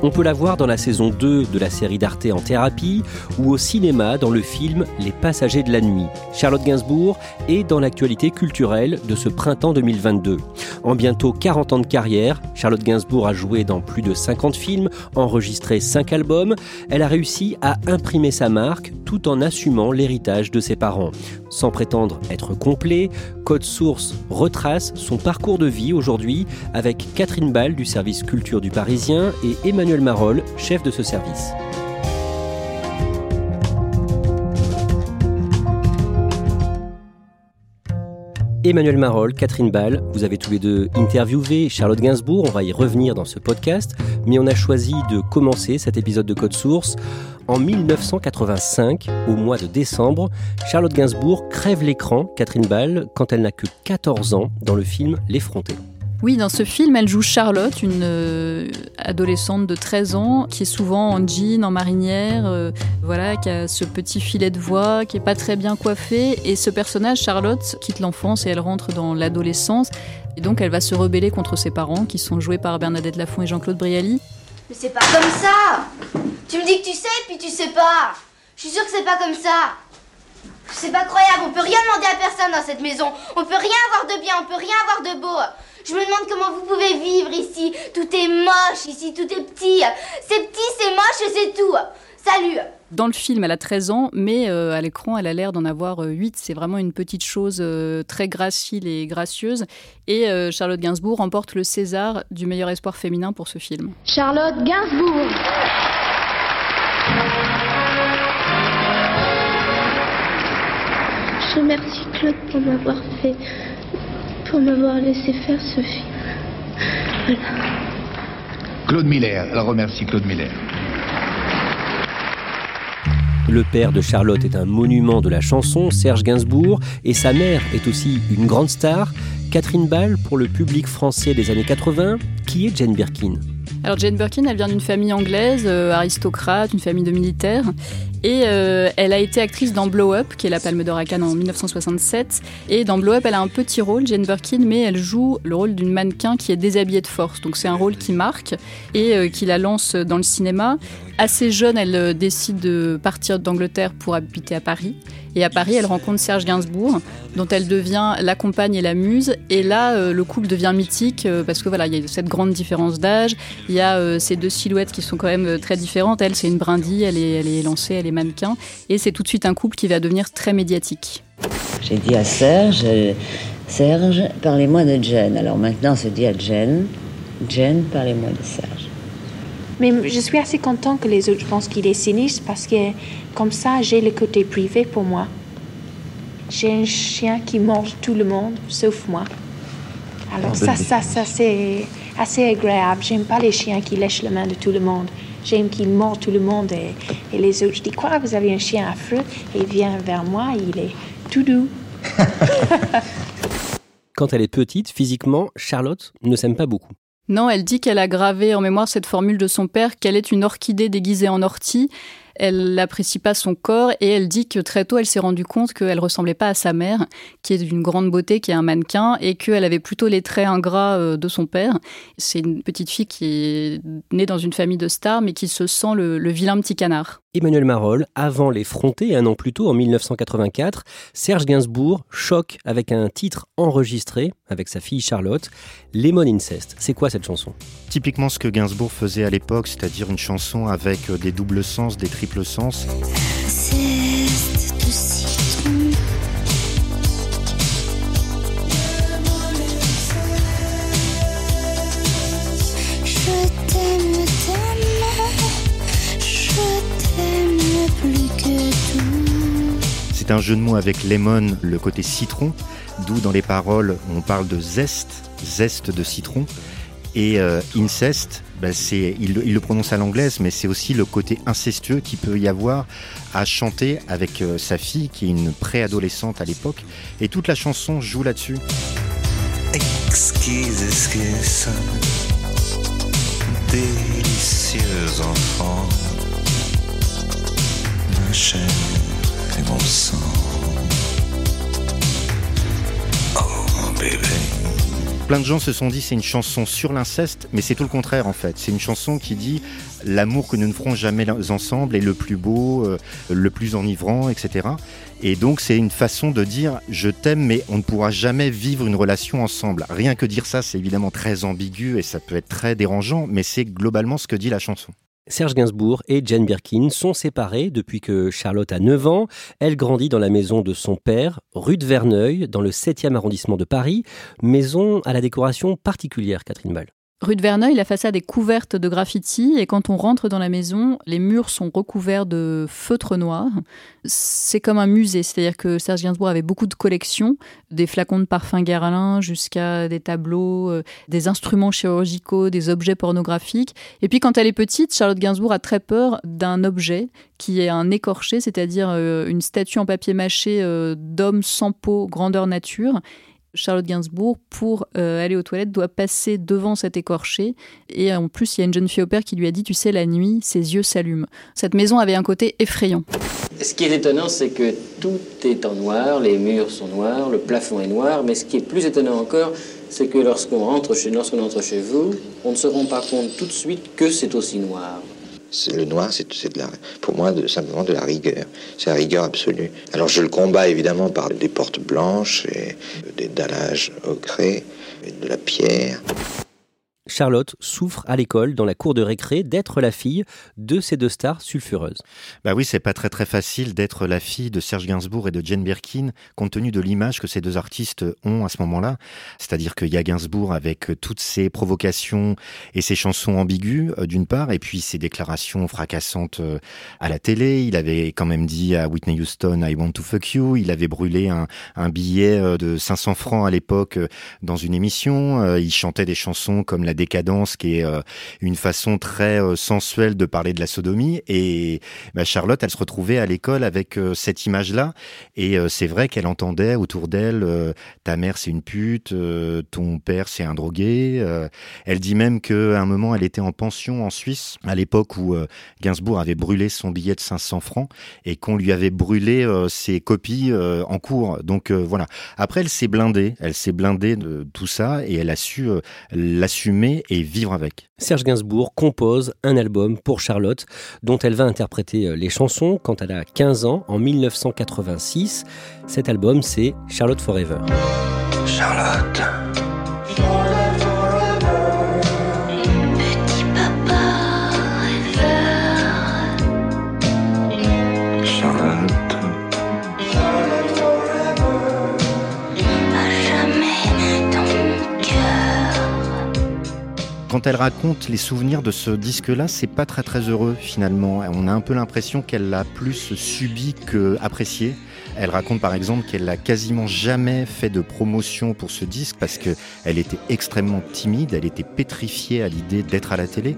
On peut la voir dans la saison 2 de la série d'Arte en thérapie ou au cinéma dans le film Les Passagers de la nuit. Charlotte Gainsbourg est dans l'actualité culturelle de ce printemps 2022. En bientôt 40 ans de carrière, Charlotte Gainsbourg a joué dans plus de 50 films, enregistré 5 albums. Elle a réussi à imprimer sa marque tout en assumant l'héritage de ses parents. Sans prétendre être complet, Code Source retrace son parcours de vie aujourd'hui avec Catherine Ball du service culture du Parisien et Emmanuel Marolles, chef de ce service. Emmanuel Marolles, Catherine Ball, vous avez tous les deux interviewé Charlotte Gainsbourg, on va y revenir dans ce podcast, mais on a choisi de commencer cet épisode de Code Source en 1985, au mois de décembre, Charlotte Gainsbourg crève l'écran, Catherine Ball, quand elle n'a que 14 ans, dans le film L'effronté. Oui, dans ce film, elle joue Charlotte, une euh, adolescente de 13 ans, qui est souvent en jean, en marinière, euh, voilà, qui a ce petit filet de voix, qui est pas très bien coiffée. Et ce personnage, Charlotte, quitte l'enfance et elle rentre dans l'adolescence. Et donc, elle va se rebeller contre ses parents, qui sont joués par Bernadette Lafont et Jean-Claude Brialy. Mais c'est pas comme ça Tu me dis que tu sais, puis tu sais pas Je suis sûre que c'est pas comme ça C'est pas croyable, on peut rien demander à personne dans cette maison On peut rien avoir de bien, on peut rien avoir de beau Je me demande comment vous pouvez vivre ici Tout est moche ici, tout est petit C'est petit, c'est moche et c'est tout Salut Dans le film, elle a 13 ans, mais euh, à l'écran, elle a l'air d'en avoir euh, 8. C'est vraiment une petite chose euh, très gracile et gracieuse. Et euh, Charlotte Gainsbourg remporte le César du meilleur espoir féminin pour ce film. Charlotte Gainsbourg. Je remercie Claude pour m'avoir fait, pour m'avoir laissé faire ce film. Voilà. Claude Miller, elle remercie Claude Miller. Le père de Charlotte est un monument de la chanson, Serge Gainsbourg, et sa mère est aussi une grande star, Catherine Ball, pour le public français des années 80, qui est Jane Birkin? Alors Jane Birkin, elle vient d'une famille anglaise, euh, aristocrate, une famille de militaires. Et euh, elle a été actrice dans Blow Up, qui est la Palme d'Or à Cannes en 1967. Et dans Blow Up, elle a un petit rôle, Jane Birkin, mais elle joue le rôle d'une mannequin qui est déshabillée de force. Donc c'est un rôle qui marque et euh, qui la lance dans le cinéma. Assez jeune, elle euh, décide de partir d'Angleterre pour habiter à Paris. Et à Paris, elle rencontre Serge Gainsbourg, dont elle devient la compagne et la muse. Et là, le couple devient mythique parce que voilà, il y a cette grande différence d'âge. Il y a ces deux silhouettes qui sont quand même très différentes. Elle, c'est une brindille, elle est, elle est lancée, elle est mannequin. Et c'est tout de suite un couple qui va devenir très médiatique. J'ai dit à Serge, euh, Serge, parlez-moi de Jen. Alors maintenant, on se dit à Jen, Jen, parlez-moi de Serge. Mais je suis assez content que les autres pensent qu'il est sinistre parce que comme ça, j'ai le côté privé pour moi. J'ai un chien qui mange tout le monde, sauf moi. Alors ça, ça, ça, c'est assez agréable. J'aime pas les chiens qui lèchent la main de tout le monde. J'aime qu'ils mordent tout le monde et, et les autres. Je dis quoi, vous avez un chien affreux? Et il vient vers moi, il est tout doux. Quand elle est petite, physiquement, Charlotte ne s'aime pas beaucoup. Non, elle dit qu'elle a gravé en mémoire cette formule de son père, qu'elle est une orchidée déguisée en ortie. Elle n'apprécie pas son corps et elle dit que très tôt, elle s'est rendue compte qu'elle ressemblait pas à sa mère, qui est d'une grande beauté, qui est un mannequin, et qu'elle avait plutôt les traits ingrats euh, de son père. C'est une petite fille qui est née dans une famille de stars, mais qui se sent le, le vilain petit canard. Emmanuel Marolles, avant l'effronté, un an plus tôt, en 1984, Serge Gainsbourg choque avec un titre enregistré avec sa fille Charlotte, Lemon Incest. C'est quoi cette chanson? Typiquement ce que Gainsbourg faisait à l'époque, c'est-à-dire une chanson avec des doubles sens, des triples sens. C'est un jeu de mots avec lemon, le côté citron, d'où dans les paroles on parle de zeste, zeste de citron. Et euh, incest, c'est, il, le prononce à l'anglaise, mais c'est aussi le côté incestueux qu'il peut y avoir à chanter avec euh, sa fille, qui est une préadolescente à l'époque. Et toute la chanson joue là-dessus. Exquise délicieux enfant, ma chair et mon sang. Plein de gens se sont dit c'est une chanson sur l'inceste, mais c'est tout le contraire en fait. C'est une chanson qui dit l'amour que nous ne ferons jamais ensemble est le plus beau, euh, le plus enivrant, etc. Et donc c'est une façon de dire je t'aime mais on ne pourra jamais vivre une relation ensemble. Rien que dire ça c'est évidemment très ambigu et ça peut être très dérangeant, mais c'est globalement ce que dit la chanson. Serge Gainsbourg et Jane Birkin sont séparés depuis que Charlotte a 9 ans. Elle grandit dans la maison de son père, rue de Verneuil, dans le 7e arrondissement de Paris, maison à la décoration particulière, Catherine Ball. Rue de Verneuil, la façade est couverte de graffitis et quand on rentre dans la maison, les murs sont recouverts de feutres noirs. C'est comme un musée, c'est-à-dire que Serge Gainsbourg avait beaucoup de collections, des flacons de parfum Guerlain jusqu'à des tableaux, euh, des instruments chirurgicaux, des objets pornographiques. Et puis quand elle est petite, Charlotte Gainsbourg a très peur d'un objet qui est un écorché, c'est-à-dire euh, une statue en papier mâché euh, d'homme sans peau, grandeur nature. Charlotte Gainsbourg, pour euh, aller aux toilettes, doit passer devant cet écorché. Et en plus, il y a une jeune fille au père qui lui a dit, tu sais, la nuit, ses yeux s'allument. Cette maison avait un côté effrayant. Ce qui est étonnant, c'est que tout est en noir, les murs sont noirs, le plafond est noir, mais ce qui est plus étonnant encore, c'est que lorsqu'on rentre chez, lorsqu'on entre chez vous, on ne se rend pas compte tout de suite que c'est aussi noir le noir, c'est pour moi de, simplement de la rigueur. C'est la rigueur absolue. Alors je le combats évidemment par des portes blanches et des dallages ocrés, et de la pierre. Charlotte souffre à l'école, dans la cour de récré, d'être la fille de ces deux stars sulfureuses. Bah oui, c'est pas très très facile d'être la fille de Serge Gainsbourg et de Jane Birkin, compte tenu de l'image que ces deux artistes ont à ce moment-là. C'est-à-dire qu'il y a Gainsbourg avec toutes ses provocations et ses chansons ambiguës, euh, d'une part, et puis ses déclarations fracassantes euh, à la télé. Il avait quand même dit à Whitney Houston, I want to fuck you. Il avait brûlé un, un billet euh, de 500 francs à l'époque dans une émission. Il chantait des chansons comme la décadence qui est euh, une façon très euh, sensuelle de parler de la sodomie. Et bah, Charlotte, elle se retrouvait à l'école avec euh, cette image-là. Et c'est vrai qu'elle entendait autour d'elle ta mère c'est une pute, ton père c'est un drogué. elle dit même qu'à un moment elle était en pension en Suisse à l'époque où Gainsbourg avait brûlé son billet de 500 francs et qu'on lui avait brûlé ses copies en cours. Donc voilà. Après elle s'est blindée, elle s'est blindée de tout ça et elle a su l'assumer et vivre avec. Serge Gainsbourg compose un album pour Charlotte dont elle va interpréter euh, les chansons quand elle a 15 ans en 1986. Cet album c'est Charlotte Forever. Charlotte. Quand elle raconte les souvenirs de ce disque-là, c'est pas très très heureux finalement. On a un peu l'impression qu'elle l'a plus subi que apprécié. Elle raconte par exemple qu'elle n'a quasiment jamais fait de promotion pour ce disque parce qu'elle était extrêmement timide, elle était pétrifiée à l'idée d'être à la télé.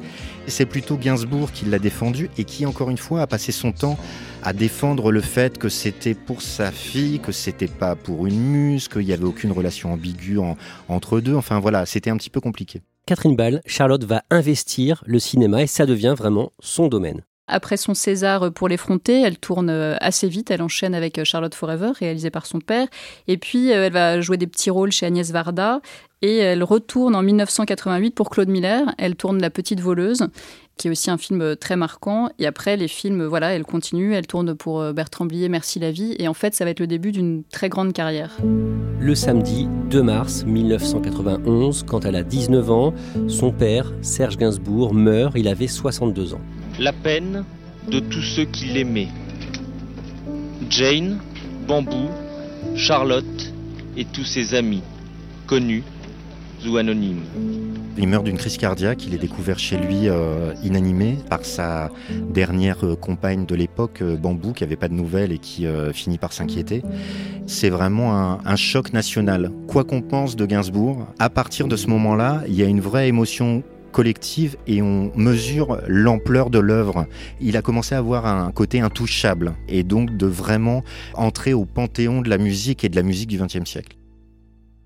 C'est plutôt Gainsbourg qui l'a défendu et qui encore une fois a passé son temps à défendre le fait que c'était pour sa fille, que c'était pas pour une muse, qu'il n'y avait aucune relation ambiguë entre deux. Enfin voilà, c'était un petit peu compliqué. Catherine Ball, Charlotte va investir le cinéma et ça devient vraiment son domaine. Après son César pour l'effronter, elle tourne assez vite. Elle enchaîne avec Charlotte Forever, réalisée par son père. Et puis, elle va jouer des petits rôles chez Agnès Varda. Et elle retourne en 1988 pour Claude Miller. Elle tourne La Petite Voleuse, qui est aussi un film très marquant. Et après, les films, voilà, elle continue. Elle tourne pour euh, Bertrand Blier, Merci la vie. Et en fait, ça va être le début d'une très grande carrière. Le samedi 2 mars 1991, quand elle a 19 ans, son père, Serge Gainsbourg, meurt. Il avait 62 ans. La peine de tous ceux qui l'aimaient. Jane, Bambou, Charlotte et tous ses amis, connus Il meurt d'une crise cardiaque, il est découvert chez lui euh, inanimé par sa dernière euh, compagne de l'époque, euh, Bambou, qui n'avait pas de nouvelles et qui finit par s'inquiéter. C'est vraiment un, un, choc national. Quoi qu'on pense de Gainsbourg, à partir de ce moment-là, il y a une vraie émotion collective et on mesure l'ampleur de l'œuvre. Il a commencé à avoir un côté intouchable et donc de vraiment entrer au panthéon de la musique et de la musique du XXe siècle.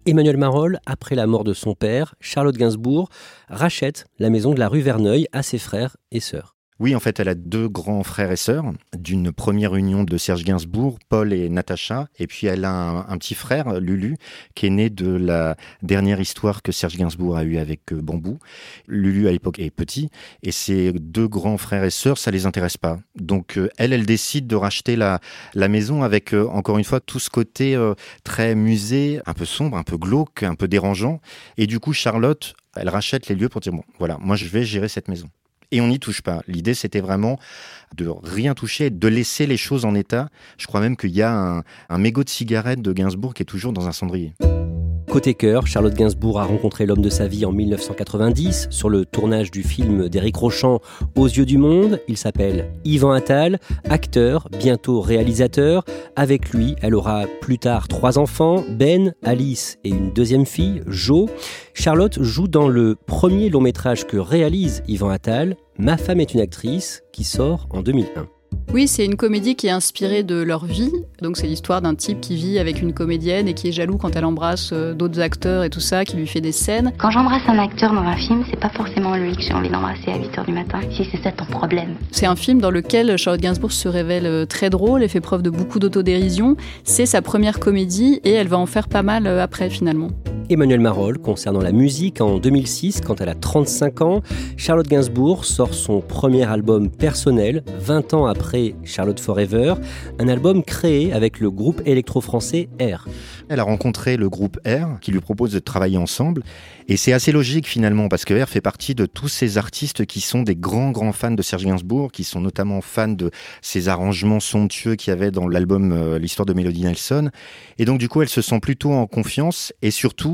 Emmanuel Marolles, après la mort de son père, Charlotte Gainsbourg rachète la maison de la rue Verneuil à ses frères et sœurs. Oui, en fait, elle a deux grands frères et sœurs d'une première union de Serge Gainsbourg, Paul et Natacha. Et puis elle a un, petit frère, Lulu, qui est né de la dernière histoire que Serge Gainsbourg a eue avec euh, Bambou. Lulu, à l'époque, est petit. Et ses deux grands frères et sœurs, ça les intéresse pas. Donc euh, elle, elle décide de racheter la, maison avec, euh, encore une fois, tout ce côté très musée, un peu sombre, un peu glauque, un peu dérangeant. Et du coup, Charlotte, elle rachète les lieux pour dire, bon, voilà, moi je vais gérer cette maison et on n'y touche pas. L'idée, c'était vraiment de rien toucher, de laisser les choses en état. Je crois même qu'il y a un, mégot de cigarette de Gainsbourg qui est toujours dans un cendrier. Côté cœur, Charlotte Gainsbourg a rencontré l'homme de sa vie en 1990 sur le tournage du film d'Éric Rochant Aux yeux du monde. Il s'appelle Yvan Attal, acteur, bientôt réalisateur. Avec lui, elle aura plus tard trois enfants, Ben, Alice et une deuxième fille, Jo. Charlotte joue dans le premier long métrage que réalise Yvan Attal, Ma femme est une actrice, qui sort en 2001. Oui, c'est une comédie qui est inspirée de leur vie. Donc c'est l'histoire d'un type qui vit avec une comédienne et qui est jaloux quand elle embrasse euh, d'autres acteurs et tout ça, qui lui fait des scènes. Quand j'embrasse un acteur dans un film, c'est pas forcément lui que j'ai envie d'embrasser à 8h du matin, si c'est ça ton problème. C'est un film dans lequel Charlotte Gainsbourg se révèle euh, très drôle et fait preuve de beaucoup d'autodérision. C'est sa première comédie et elle va en faire pas mal euh, après finalement. Emmanuel Marolles concernant la musique en 2006 quand elle a 35 ans. Charlotte Gainsbourg sort son premier album personnel 20 ans après Charlotte Forever, un album créé avec le groupe électro-français R. Elle a rencontré le groupe R qui lui propose de travailler ensemble et c'est assez logique finalement parce que R fait partie de tous ces artistes qui sont des grands grands fans de Serge Gainsbourg, qui sont notamment fans de ces arrangements somptueux qu'il y avait dans l'album euh, L'histoire de Melody Nelson. Et donc du coup elle se sent plutôt en confiance et surtout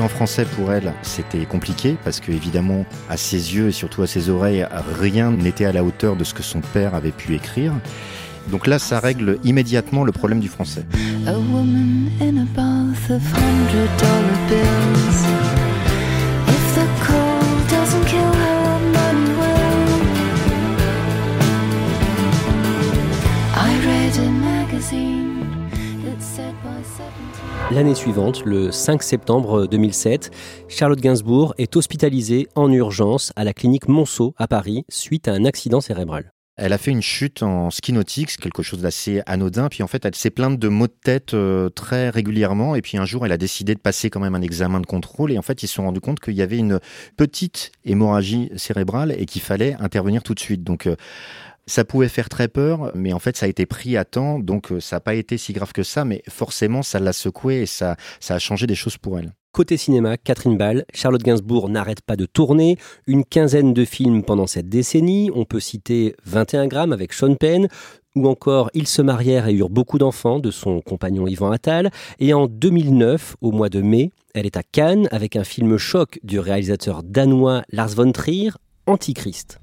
En français pour elle, c'était compliqué parce que évidemment, à ses yeux et surtout à ses oreilles, rien n'était à la hauteur de ce que son père avait pu écrire. Donc là, ça règle immédiatement le problème du français. L'année suivante, le 5 septembre 2007, Charlotte Gainsbourg est hospitalisée en urgence à la clinique Monceau à Paris suite à un accident cérébral. Elle a fait une chute en ski nautique, quelque chose d'assez anodin. Puis en fait, elle s'est plainte de maux de tête euh, très régulièrement. Et puis un jour, elle a décidé de passer quand même un examen de contrôle. Et en fait, ils se sont rendus compte qu'il y avait une petite hémorragie cérébrale et qu'il fallait intervenir tout de suite. Donc euh, ça pouvait faire très peur, mais en fait, ça a été pris à temps, donc euh, ça n'a pas été si grave que ça, mais forcément, ça l'a secoué et ça, ça a changé des choses pour elle. Côté cinéma, Catherine Ball, Charlotte Gainsbourg n'arrête pas de tourner, une quinzaine de films pendant cette décennie, on peut citer 21 grammes avec Sean Penn, ou encore Ils se marièrent et eurent beaucoup d'enfants de son compagnon Yvan Attal, et en 2009, au mois de mai, elle est à Cannes avec un film choc du réalisateur danois Lars von Trier, Antichrist.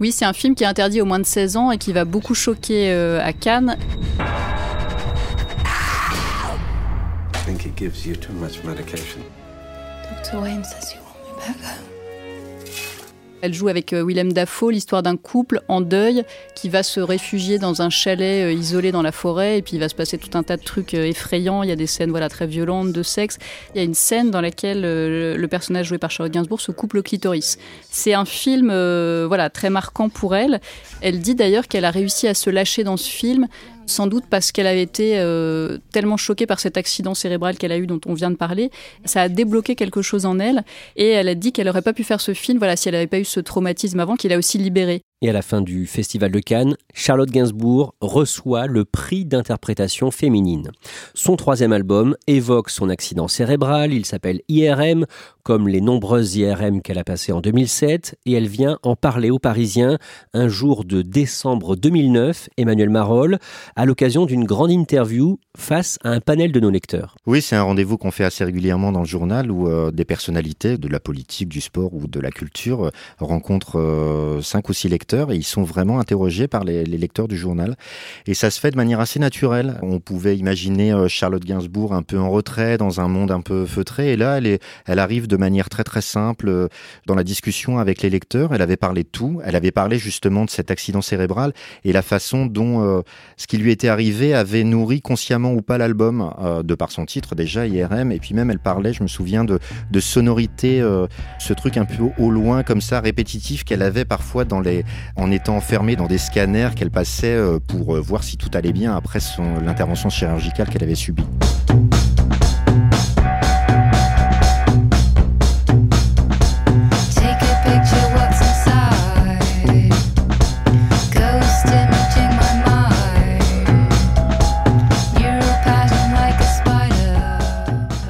Oui, c'est un film qui est interdit aux moins de 16 ans et qui va beaucoup choquer euh, à Cannes. I think he gives you too much medication. Dr. Wayne says you want me back home. Elle joue avec euh, Willem Dafoe l'histoire d'un couple en deuil qui va se réfugier dans un chalet euh, isolé dans la forêt et puis il va se passer tout un tas de trucs euh, effrayants. Il y a des scènes voilà très violentes de sexe. Il y a une scène dans laquelle le personnage joué par Charlotte Gainsbourg se coupe le clitoris. C'est un film voilà très marquant pour elle. Elle dit d'ailleurs qu'elle a réussi à se lâcher dans ce film sans doute parce qu'elle avait été euh, tellement choquée par cet accident cérébral qu'elle a eu dont on vient de parler. Ça a débloqué quelque chose en elle et elle a dit qu'elle n'aurait pas pu faire ce film voilà, si elle n'avait pas eu ce traumatisme avant qu'il a aussi libéré. Et à la fin du Festival de Cannes, Charlotte Gainsbourg reçoit le prix d'interprétation féminine. Son troisième album évoque son accident cérébral, il s'appelle IRM, comme les nombreuses IRM qu'elle a passées en 2007, et elle vient en parler aux Parisiens un jour de décembre 2009, Emmanuel Marolle, à l'occasion d'une grande interview face à un panel de nos lecteurs. Oui, c'est un rendez-vous qu'on fait assez régulièrement dans le journal où euh, des personnalités de la politique, du sport ou de la culture euh, rencontrent euh, cinq ou six lecteurs et ils sont vraiment interrogés par les, lecteurs du journal. Et ça se fait de manière assez naturelle. On pouvait imaginer Charlotte Gainsbourg un peu en retrait, dans un monde un peu feutré, et là, elle, est, elle arrive de manière très très simple dans la discussion avec les lecteurs. Elle avait parlé de tout. Elle avait parlé justement de cet accident cérébral et la façon dont ce qui lui était arrivé avait nourri consciemment ou pas l'album, euh, de par son titre déjà, IRM, et puis même elle parlait, je me souviens, de, de sonorité, euh, ce truc un peu au loin comme ça, répétitif qu'elle avait parfois dans les, en étant enfermée dans des scanners qu'elle passait euh, pour voir si tout allait bien après l'intervention chirurgicale qu'elle avait subie.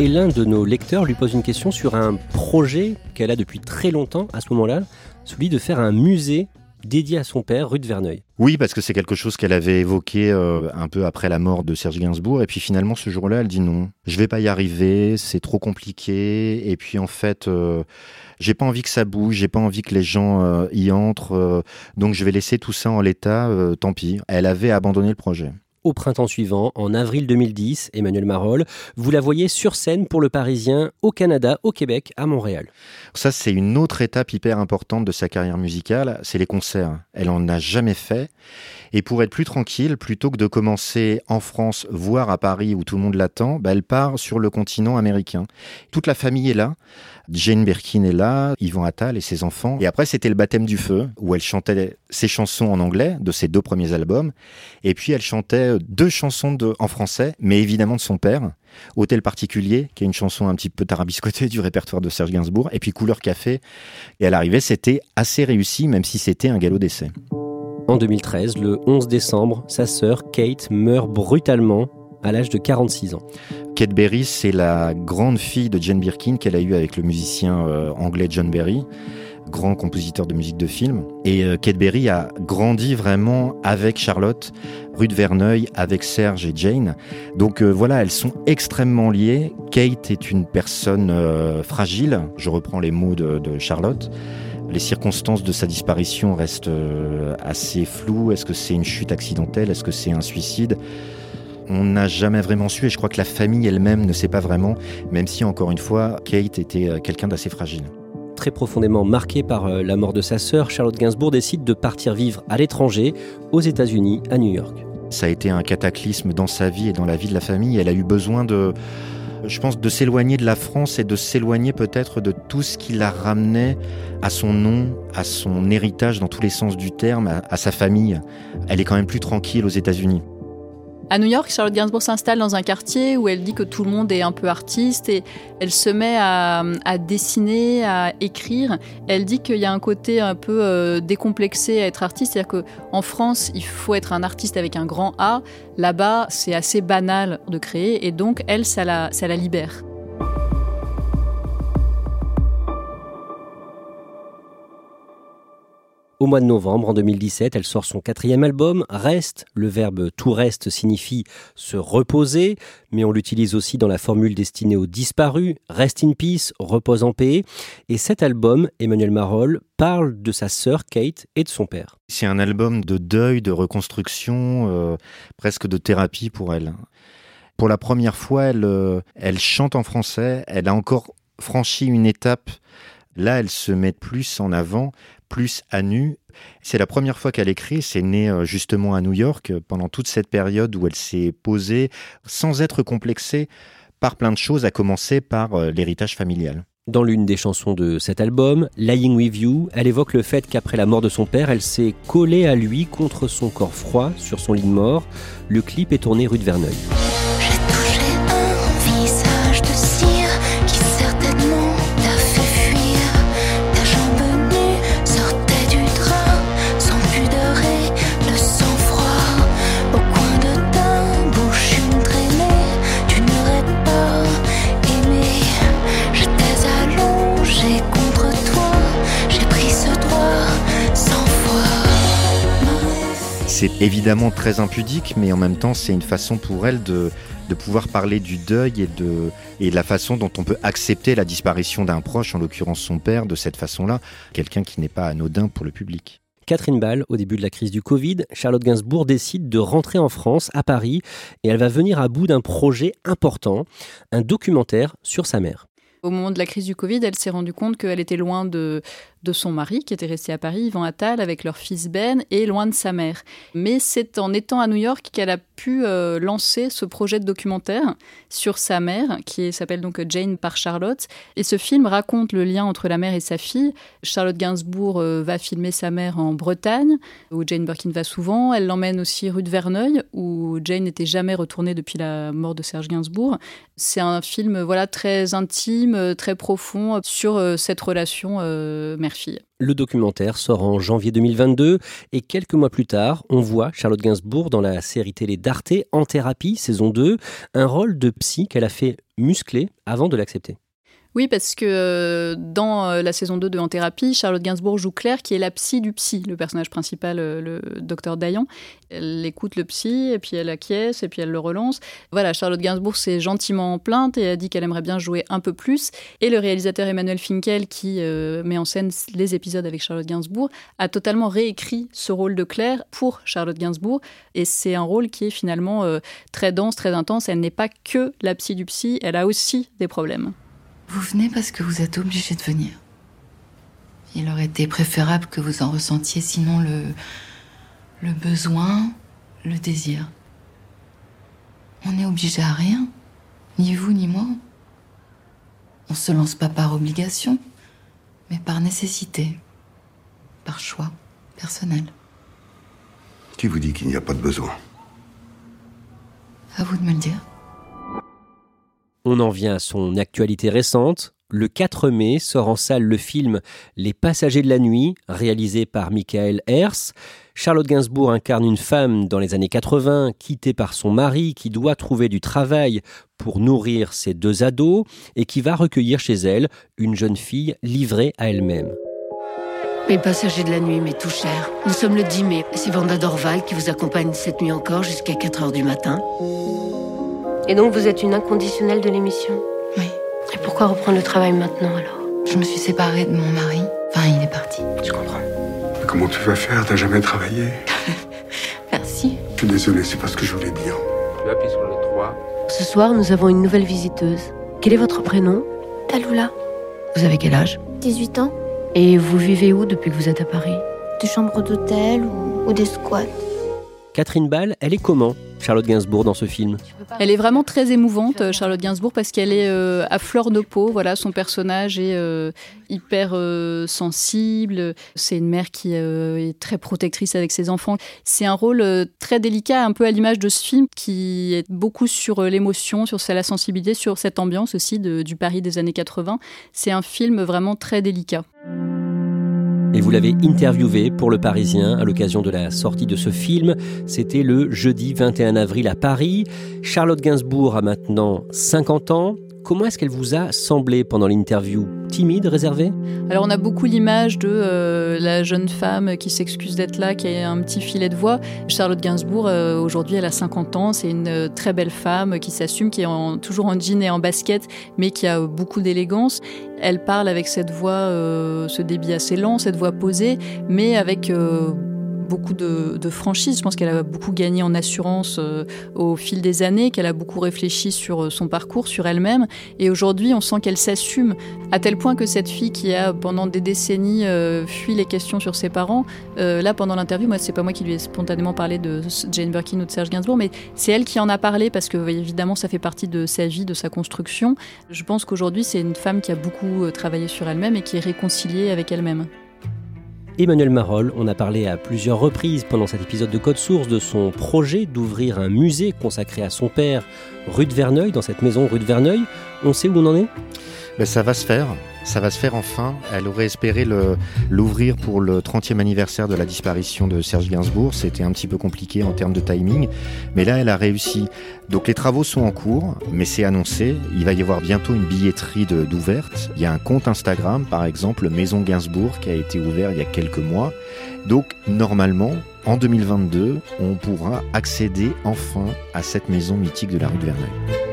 Et l'un de nos lecteurs lui pose une question sur un projet qu'elle a depuis très longtemps à ce moment-là, celui de faire un musée dédié à son père, rue de Verneuil. Oui, parce que c'est quelque chose qu'elle avait évoqué euh, un peu après la mort de Serge Gainsbourg. Et puis finalement, ce jour-là, elle dit non, je vais pas y arriver, c'est trop compliqué. Et puis en fait, euh, j'ai pas envie que ça bouge, j'ai pas envie que les gens euh, y entrent. donc je vais laisser tout ça en l'état, tant pis. Elle avait abandonné le projet au printemps suivant, en avril 2010, Emmanuel Marolle. Vous la voyez sur scène pour le Parisien au Canada, au Québec, à Montréal. Ça, c'est une autre étape hyper importante de sa carrière musicale, c'est les concerts. Elle en a jamais fait. Et pour être plus tranquille, plutôt que de commencer en France, voire à Paris où tout le monde l'attend, bah, elle part sur le continent américain. Toute la famille est là. Jane Birkin est là, Yvon Attal et ses enfants. Et après, c'était le baptême du feu, où elle chantait ses chansons en anglais de ses deux premiers albums. Et puis, elle chantait deux chansons de, en français, mais évidemment de son père. Hôtel particulier, qui est une chanson un petit peu tarabiscotée du répertoire de Serge Gainsbourg. Et puis, Couleur café. Et à l'arrivée, c'était assez réussi, même si c'était un galop d'essai. En 2013, le 11 décembre, sa sœur Kate meurt brutalement à l'âge de 46 ans. Kate Berry, c'est la grande fille de Jane Birkin qu'elle a eue avec le musicien euh, anglais John Berry grand compositeur de musique de film. Et euh, Kate Berry a grandi vraiment avec Charlotte, rue de Verneuil, avec Serge et Jane. Donc euh, voilà, elles sont extrêmement liées. Kate est une personne fragile, je reprends les mots de, de Charlotte. Les circonstances de sa disparition restent assez floues. Est-ce que c'est une chute accidentelle? Est-ce que c'est un suicide? On n'a jamais vraiment su et je crois que la famille elle-même ne sait pas vraiment, même si encore une fois, Kate était euh, quelqu'un d'assez fragile. Très profondément marqué par euh, la mort de sa sœur, Charlotte Gainsbourg décide de partir vivre à l'étranger, aux États-Unis, à New York. Ça a été un cataclysme dans sa vie et dans la vie de la famille. Elle a eu besoin de, je pense, de s'éloigner de la France et de s'éloigner peut-être de tout ce qui la ramenait à son nom, à son héritage dans tous les sens du terme, à, à sa famille. Elle est quand même plus tranquille aux États-Unis. À New York, Charlotte Gainsbourg s'installe dans un quartier où elle dit que tout le monde est un peu artiste et elle se met à, dessiner, à écrire. Elle dit qu'il y a un côté un peu euh, décomplexé à être artiste, c'est-à-dire qu'en France, il faut être un artiste avec un grand A. Là-bas, c'est assez banal de créer et donc elle, ça la, ça la libère. Au mois de novembre, en 2017, elle sort son quatrième album, Reste. Le verbe tout reste signifie se reposer, mais on l'utilise aussi dans la formule destinée aux disparus, Rest in peace, repose en paix. Et cet album, Emmanuel Marolles, parle de sa sœur Kate et de son père. C'est un album de deuil, de reconstruction, euh, presque de thérapie pour elle. Pour la première fois, elle, euh, elle chante en français, elle a encore franchi une étape. Là, elle se met plus en avant plus à nu. C'est la première fois qu'elle écrit, c'est né euh, justement à New York, euh, pendant toute cette période où elle s'est posée sans être complexée par plein de choses, à commencer par euh, l'héritage familial. Dans l'une des chansons de cet album, Lying With You, elle évoque le fait qu'après la mort de son père, elle s'est collée à lui contre son corps froid sur son lit de mort. Le clip est tourné rue de Verneuil. C'est évidemment très impudique, mais en même temps, c'est une façon pour elle de, pouvoir parler du deuil et de, et de la façon dont on peut accepter la disparition d'un proche, en l'occurrence son père, de cette façon-là, quelqu'un qui n'est pas anodin pour le public. Catherine Ball, au début de la crise du Covid, Charlotte Gainsbourg décide de rentrer en France, à Paris, et elle va venir à bout d'un projet important, un documentaire sur sa mère. Au moment de la crise du Covid, elle s'est rendue compte qu'elle était loin de, de son mari qui était resté à Paris, Yvan Attal, avec leur fils Ben, et loin de sa mère. Mais c'est en étant à New York qu'elle a pu euh, lancer ce projet de documentaire sur sa mère, qui s'appelle donc Jane par Charlotte. Et ce film raconte le lien entre la mère et sa fille. Charlotte Gainsbourg euh, va filmer sa mère en Bretagne, où Jane Birkin va souvent. Elle l'emmène aussi rue de Verneuil, où Jane n'était jamais retournée depuis la mort de Serge Gainsbourg. C'est un film voilà très intime, très profond sur euh, cette relation mère le documentaire sort en janvier 2022 et quelques mois plus tard, on voit Charlotte Gainsbourg dans la série télé d'Arte En thérapie, saison 2, un rôle de psy qu'elle a fait muscler avant de l'accepter. Oui, parce que euh, dans euh, la saison 2 de En thérapie, Charlotte Gainsbourg joue Claire, qui est la psy du psy, le personnage principal, euh, le docteur Dayan. Elle écoute le psy, et puis elle acquiesce, et puis elle le relance. Voilà, Charlotte Gainsbourg s'est gentiment plainte et a dit qu'elle aimerait bien jouer un peu plus. Et le réalisateur Emmanuel Finkel, qui met en scène les épisodes avec Charlotte Gainsbourg, a totalement réécrit ce rôle de Claire pour Charlotte Gainsbourg. Et c'est un rôle qui est finalement très dense, très intense. Elle n'est pas que la psy du psy, elle a aussi des problèmes. Vous venez parce que vous êtes obligé de venir. Il aurait été préférable que vous en ressentiez sinon le, le besoin, le désir. On n'est obligé à rien, ni vous ni moi. On se lance pas par obligation, mais par nécessité, par choix personnel. Qui vous dit qu'il n'y a pas de besoin? À vous de me le dire. On en vient à son actualité récente. Le 4 mai sort en salle le film Les Passagers de la Nuit, réalisé par Michael Hers. Charlotte Gainsbourg incarne une femme dans les années 80, quittée par son mari, qui doit trouver du travail pour nourrir ses deux ados et qui va recueillir chez elle une jeune fille livrée à elle-même. Les passagers de la nuit m'est tout cher. Nous sommes le 10 mai. C'est Vanda Dorval qui vous accompagne cette nuit encore jusqu'à 4 heures du matin. Et donc vous êtes une inconditionnelle de l'émission Oui. Et pourquoi reprendre le travail maintenant alors Je me suis séparée de mon mari. Enfin, il est parti. Je comprends. Comment tu vas faire? T'as jamais travaillé? Merci. Je suis désolé, c'est pas ce que je voulais dire. Tu appuies sur le 3. Ce soir, nous avons une nouvelle visiteuse. Quel est votre prénom? Taloula. Vous avez quel âge? 18 ans. Et vous vivez où depuis que vous êtes à Paris? Des chambres d'hôtel ou, ou des squats. Catherine Ball, elle est comment? Charlotte Gainsbourg dans ce film Elle est vraiment très émouvante, Charlotte Gainsbourg, parce qu'elle est euh, à fleur de peau. Voilà, son personnage est euh, hyper euh, sensible. C'est une mère qui est très protectrice avec ses enfants. C'est un rôle très délicat, un peu à l'image de ce film, qui est beaucoup sur l'émotion, sur la sensibilité, sur cette ambiance aussi du Paris des années 80. C'est un film vraiment très délicat. Et vous l'avez interviewé pour Le Parisien à l'occasion de la sortie de ce film. C'était le jeudi 21 avril à Paris. Charlotte Gainsbourg a maintenant 50 ans. Comment est-ce qu'elle vous a semblé pendant l'interview Timide, réservée Alors on a beaucoup l'image de euh, la jeune femme qui s'excuse d'être là, qui a un petit filet de voix. Charlotte Gainsbourg, euh, aujourd'hui, elle a 50 ans, c'est une euh, très belle femme qui s'assume, qui est toujours en jean et en basket, mais qui a beaucoup d'élégance. Elle parle avec cette voix, ce débit assez lent, cette voix posée, mais avec beaucoup de, franchise. Je pense qu'elle a beaucoup gagné en assurance euh, au fil des années, qu'elle a beaucoup réfléchi sur euh, son parcours, sur elle-même. Et aujourd'hui, on sent qu'elle s'assume à tel point que cette fille qui a pendant des décennies euh, fui les questions sur ses parents, là pendant l'interview, moi c'est pas moi qui lui ai spontanément parlé de Jane Birkin ou de Serge Gainsbourg, mais c'est elle qui en a parlé parce que évidemment ça fait partie de sa vie, de sa construction. Je pense qu'aujourd'hui c'est une femme qui a beaucoup travaillé sur elle-même et qui est réconciliée avec elle-même. Emmanuel Marolles, on a parlé à plusieurs reprises pendant cet épisode de Code Source de son projet d'ouvrir un musée consacré à son père rue de Verneuil, dans cette maison rue de Verneuil. On sait où on en est? Ben, Ça va se faire. Ça va se faire enfin. Elle aurait espéré l'ouvrir pour le 30e anniversaire de la disparition de Serge Gainsbourg. C'était un petit peu compliqué en termes de timing. Mais là, elle a réussi. Donc les travaux sont en cours, mais c'est annoncé. Il va y avoir bientôt une billetterie d'ouverte. Il y a un compte Instagram, par exemple, Maison Gainsbourg, qui a été ouvert il y a quelques mois. Donc normalement, en 2022, on pourra accéder enfin à cette maison mythique de la rue de Verneuil.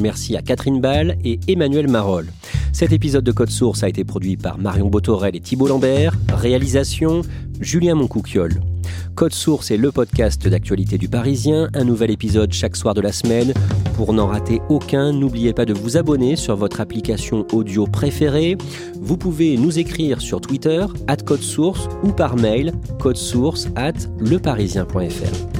Merci à Catherine Ball et Emmanuel Marolles. Cet épisode de Code Source a été produit par Marion Botorel et Thibault Lambert. Réalisation Julien Moncouquiole. Code Source est le podcast d'actualité du Parisien, un nouvel épisode chaque soir de la semaine. Pour n'en rater aucun, n'oubliez pas de vous abonner sur votre application audio préférée. Vous pouvez nous écrire sur Twitter, at Code Source, ou par mail, codesource at leparisien.fr.